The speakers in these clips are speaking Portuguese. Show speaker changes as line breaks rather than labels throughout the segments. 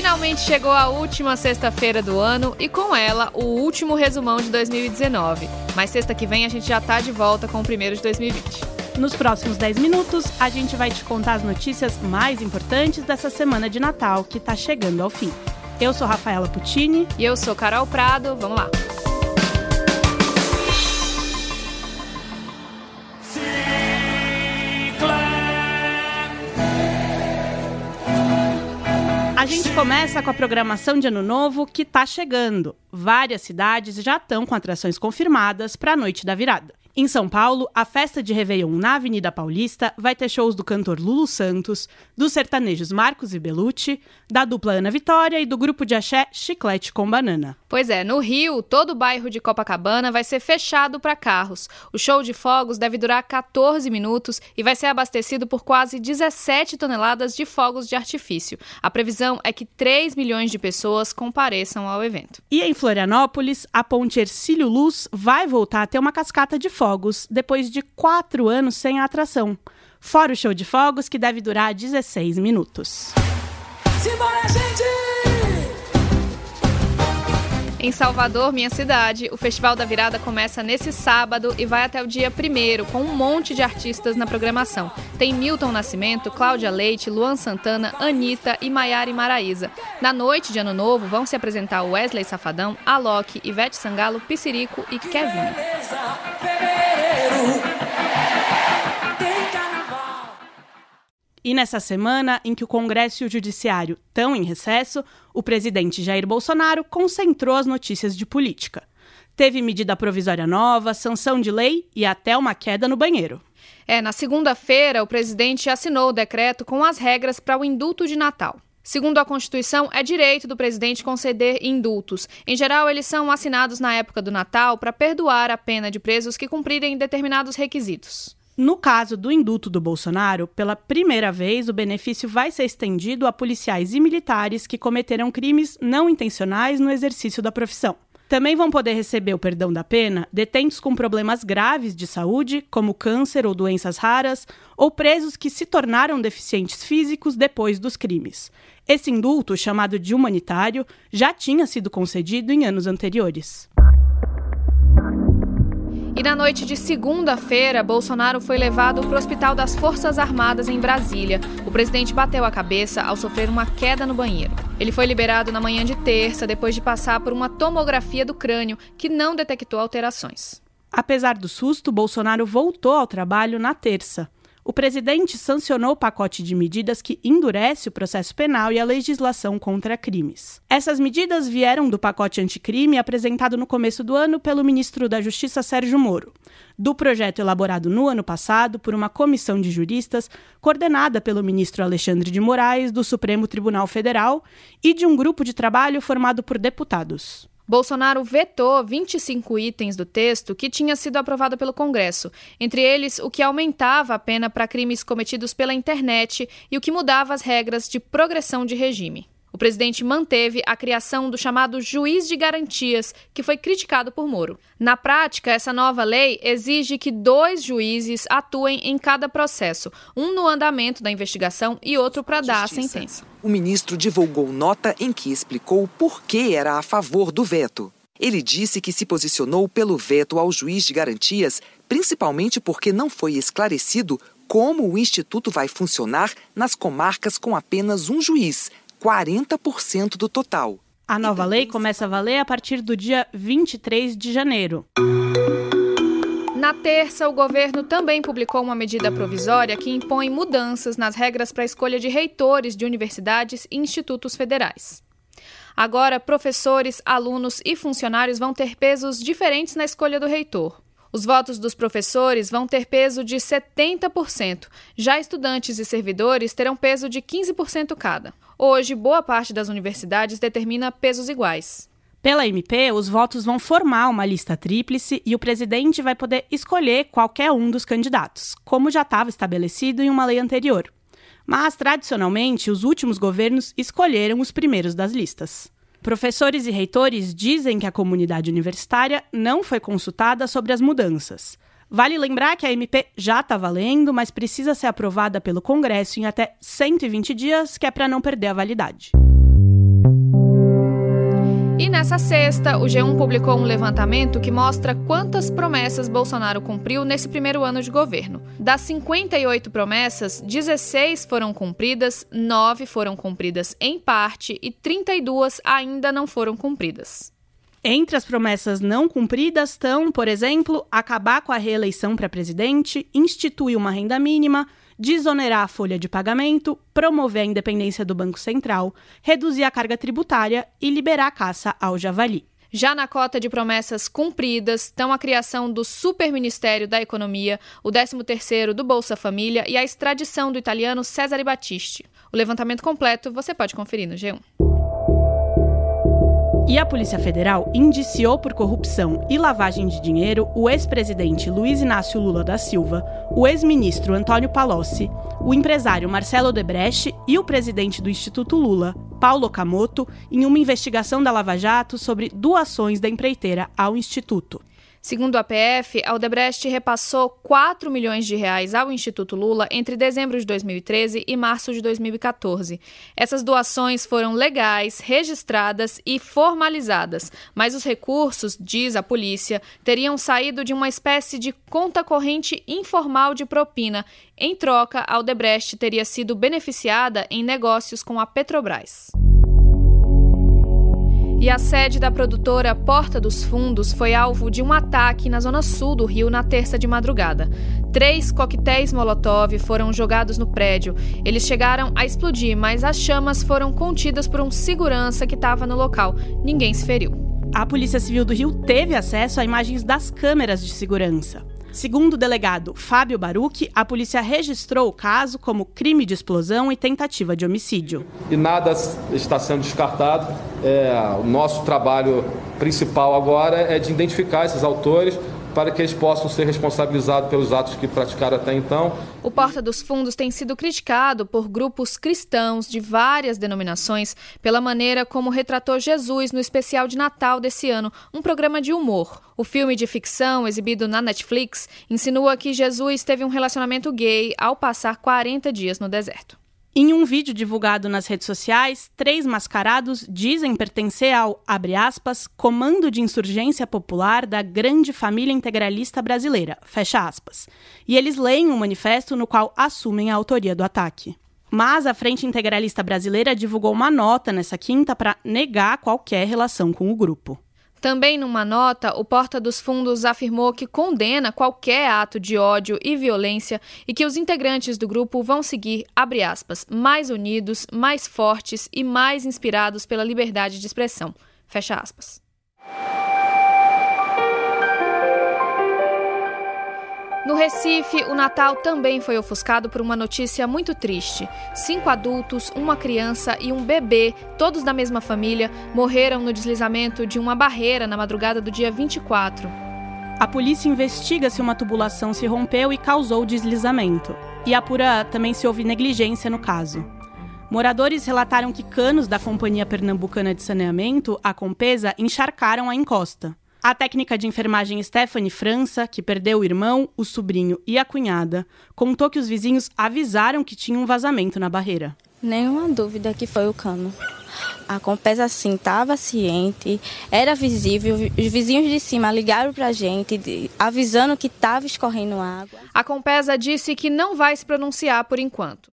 Finalmente chegou a última sexta-feira do ano e com ela o último resumão de 2019. Mas sexta que vem a gente já tá de volta com o primeiro de 2020.
Nos próximos 10 minutos, a gente vai te contar as notícias mais importantes dessa semana de Natal que tá chegando ao fim. Eu sou Rafaela Puccini.
E eu sou Carol Prado. Vamos lá.
A gente começa com a programação de Ano Novo que está chegando. Várias cidades já estão com atrações confirmadas para a noite da virada. Em São Paulo, a festa de Réveillon na Avenida Paulista vai ter shows do cantor Lulu Santos, dos sertanejos Marcos e Belucci, da dupla Ana Vitória e do grupo de axé Chiclete com Banana.
Pois é, no Rio, todo o bairro de Copacabana vai ser fechado para carros. O show de fogos deve durar 14 minutos e vai ser abastecido por quase 17 toneladas de fogos de artifício. A previsão é que 3 milhões de pessoas compareçam ao evento.
E em Florianópolis, a ponte Ercílio Luz vai voltar a ter uma cascata de fogos depois de quatro anos sem a atração. Fora o show de fogos, que deve durar 16 minutos. Simbora, gente!
Em Salvador, minha cidade, o Festival da Virada começa nesse sábado e vai até o dia 1 com um monte de artistas na programação. Tem Milton Nascimento, Cláudia Leite, Luan Santana, Anitta e Maiara e Maraísa. Na noite de Ano Novo vão se apresentar Wesley Safadão, Alok, Ivete Sangalo, Piscirico e Kevin.
E nessa semana em que o Congresso e o Judiciário estão em recesso, o presidente Jair Bolsonaro concentrou as notícias de política. Teve medida provisória nova, sanção de lei e até uma queda no banheiro.
É, na segunda-feira, o presidente assinou o decreto com as regras para o indulto de Natal. Segundo a Constituição, é direito do presidente conceder indultos. Em geral, eles são assinados na época do Natal para perdoar a pena de presos que cumprirem determinados requisitos.
No caso do indulto do Bolsonaro, pela primeira vez o benefício vai ser estendido a policiais e militares que cometeram crimes não intencionais no exercício da profissão. Também vão poder receber o perdão da pena detentos com problemas graves de saúde, como câncer ou doenças raras, ou presos que se tornaram deficientes físicos depois dos crimes. Esse indulto, chamado de humanitário, já tinha sido concedido em anos anteriores.
E na noite de segunda-feira, Bolsonaro foi levado para o Hospital das Forças Armadas em Brasília. O presidente bateu a cabeça ao sofrer uma queda no banheiro. Ele foi liberado na manhã de terça, depois de passar por uma tomografia do crânio que não detectou alterações.
Apesar do susto, Bolsonaro voltou ao trabalho na terça o presidente sancionou o pacote de medidas que endurece o processo penal e a legislação contra crimes. Essas medidas vieram do pacote anticrime apresentado no começo do ano pelo ministro da Justiça Sérgio Moro, do projeto elaborado no ano passado por uma comissão de juristas coordenada pelo ministro Alexandre de Moraes do Supremo Tribunal Federal e de um grupo de trabalho formado por deputados.
Bolsonaro vetou 25 itens do texto que tinha sido aprovado pelo Congresso, entre eles o que aumentava a pena para crimes cometidos pela internet e o que mudava as regras de progressão de regime. O presidente manteve a criação do chamado juiz de garantias, que foi criticado por Moro. Na prática, essa nova lei exige que dois juízes atuem em cada processo, um no andamento da investigação e outro para dar a sentença.
O ministro divulgou nota em que explicou por que era a favor do veto. Ele disse que se posicionou pelo veto ao juiz de garantias, principalmente porque não foi esclarecido como o Instituto vai funcionar nas comarcas com apenas um juiz, 40% do total.
A nova lei começa a valer a partir do dia 23 de janeiro.
Na terça, o governo também publicou uma medida provisória que impõe mudanças nas regras para a escolha de reitores de universidades e institutos federais. Agora, professores, alunos e funcionários vão ter pesos diferentes na escolha do reitor. Os votos dos professores vão ter peso de 70%, já estudantes e servidores terão peso de 15% cada. Hoje, boa parte das universidades determina pesos iguais.
Pela MP, os votos vão formar uma lista tríplice e o presidente vai poder escolher qualquer um dos candidatos, como já estava estabelecido em uma lei anterior. Mas, tradicionalmente, os últimos governos escolheram os primeiros das listas. Professores e reitores dizem que a comunidade universitária não foi consultada sobre as mudanças. Vale lembrar que a MP já está valendo, mas precisa ser aprovada pelo Congresso em até 120 dias, que é para não perder a validade.
E nessa sexta, o G1 publicou um levantamento que mostra quantas promessas Bolsonaro cumpriu nesse primeiro ano de governo. Das 58 promessas, 16 foram cumpridas, 9 foram cumpridas em parte e 32 ainda não foram cumpridas.
Entre as promessas não cumpridas estão, por exemplo, acabar com a reeleição para presidente, instituir uma renda mínima, desonerar a folha de pagamento, promover a independência do Banco Central, reduzir a carga tributária e liberar a caça ao javali.
Já na cota de promessas cumpridas estão a criação do Superministério da Economia, o 13º do Bolsa Família e a extradição do italiano Cesare Battisti. O levantamento completo você pode conferir no G1.
E a Polícia Federal indiciou por corrupção e lavagem de dinheiro o ex-presidente Luiz Inácio Lula da Silva, o ex-ministro Antônio Palocci, o empresário Marcelo Debrecht e o presidente do Instituto Lula, Paulo Okamoto, em uma investigação da Lava Jato sobre doações da empreiteira ao Instituto.
Segundo a PF, a Odebrecht repassou 4 milhões de reais ao Instituto Lula entre dezembro de 2013 e março de 2014. Essas doações foram legais, registradas e formalizadas, mas os recursos, diz a polícia, teriam saído de uma espécie de conta corrente informal de propina. Em troca, a Odebrecht teria sido beneficiada em negócios com a Petrobras. E a sede da produtora Porta dos Fundos foi alvo de um ataque na zona sul do Rio na terça de madrugada. Três coquetéis Molotov foram jogados no prédio. Eles chegaram a explodir, mas as chamas foram contidas por um segurança que estava no local. Ninguém se feriu.
A Polícia Civil do Rio teve acesso a imagens das câmeras de segurança. Segundo o delegado Fábio Baruch, a polícia registrou o caso como crime de explosão e tentativa de homicídio.
E nada está sendo descartado. É, o nosso trabalho principal agora é de identificar esses autores para que eles possam ser responsabilizados pelos atos que praticaram até então.
O Porta dos Fundos tem sido criticado por grupos cristãos de várias denominações pela maneira como retratou Jesus no especial de Natal desse ano, um programa de humor. O filme de ficção, exibido na Netflix, insinua que Jesus teve um relacionamento gay ao passar 40 dias no deserto.
Em um vídeo divulgado nas redes sociais, três mascarados dizem pertencer ao, abre aspas, Comando de Insurgência Popular da Grande Família Integralista Brasileira, fecha aspas. E eles leem um manifesto no qual assumem a autoria do ataque. Mas a Frente Integralista Brasileira divulgou uma nota nessa quinta para negar qualquer relação com o grupo.
Também numa nota, o Porta dos Fundos afirmou que condena qualquer ato de ódio e violência e que os integrantes do grupo vão seguir, abre aspas, mais unidos, mais fortes e mais inspirados pela liberdade de expressão. Fecha aspas. No Recife, o Natal também foi ofuscado por uma notícia muito triste. Cinco adultos, uma criança e um bebê, todos da mesma família, morreram no deslizamento de uma barreira na madrugada do dia 24.
A polícia investiga se uma tubulação se rompeu e causou o deslizamento. E apura também se houve negligência no caso. Moradores relataram que canos da Companhia Pernambucana de Saneamento, a Compesa, encharcaram a encosta. A técnica de enfermagem Stephanie França, que perdeu o irmão, o sobrinho e a cunhada, contou que os vizinhos avisaram que tinha um vazamento na barreira.
Nenhuma dúvida que foi o cano. A Compesa, sim, estava ciente, era visível. Os vizinhos de cima ligaram para a gente, avisando que estava escorrendo água.
A Compesa disse que não vai se pronunciar por enquanto.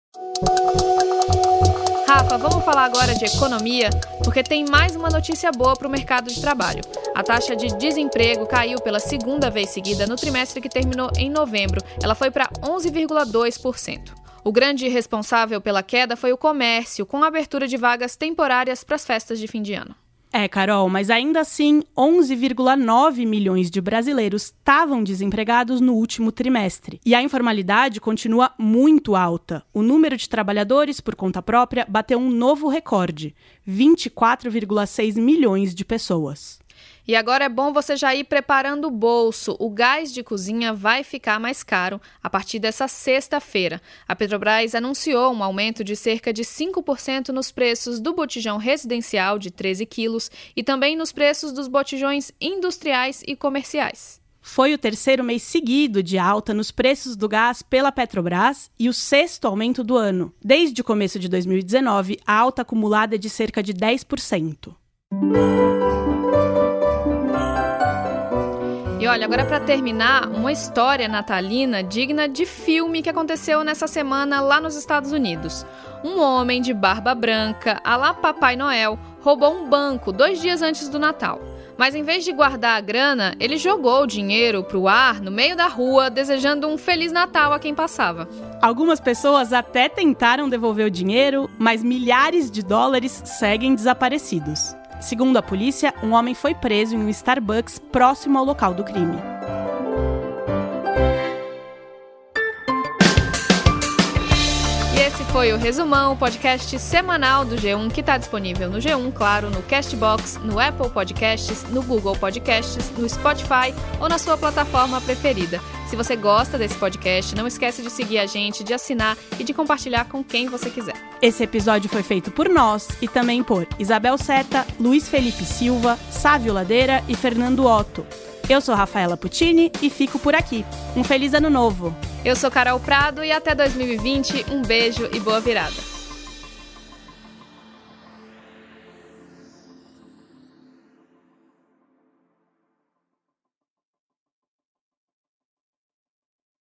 Rafa, vamos falar agora de economia, porque tem mais uma notícia boa para o mercado de trabalho. A taxa de desemprego caiu pela segunda vez seguida no trimestre que terminou em novembro. Ela foi para 11,2%. O grande responsável pela queda foi o comércio, com a abertura de vagas temporárias para as festas de fim de ano.
É, Carol, mas ainda assim, 11,9 milhões de brasileiros estavam desempregados no último trimestre. E a informalidade continua muito alta. O número de trabalhadores por conta própria bateu um novo recorde: 24,6 milhões de pessoas.
E agora é bom você já ir preparando o bolso. O gás de cozinha vai ficar mais caro a partir dessa sexta-feira. A Petrobras anunciou um aumento de cerca de 5% nos preços do botijão residencial de 13 quilos e também nos preços dos botijões industriais e comerciais.
Foi o terceiro mês seguido de alta nos preços do gás pela Petrobras e o sexto aumento do ano. Desde o começo de 2019, a alta acumulada é de cerca de 10%.
Olha, agora para terminar, uma história natalina digna de filme que aconteceu nessa semana lá nos Estados Unidos. Um homem de barba branca, a lá Papai Noel, roubou um banco dois dias antes do Natal. Mas em vez de guardar a grana, ele jogou o dinheiro pro ar no meio da rua, desejando um Feliz Natal a quem passava.
Algumas pessoas até tentaram devolver o dinheiro, mas milhares de dólares seguem desaparecidos. Segundo a polícia, um homem foi preso em um Starbucks próximo ao local do crime.
E esse foi o Resumão, o podcast semanal do G1 que está disponível no G1, claro, no Castbox, no Apple Podcasts, no Google Podcasts, no Spotify ou na sua plataforma preferida. Se você gosta desse podcast, não esquece de seguir a gente, de assinar e de compartilhar com quem você quiser.
Esse episódio foi feito por nós e também por Isabel Seta, Luiz Felipe Silva, Sávio Ladeira e Fernando Otto. Eu sou Rafaela Puccini e fico por aqui. Um feliz ano novo!
Eu sou Carol Prado e até 2020, um beijo e boa virada!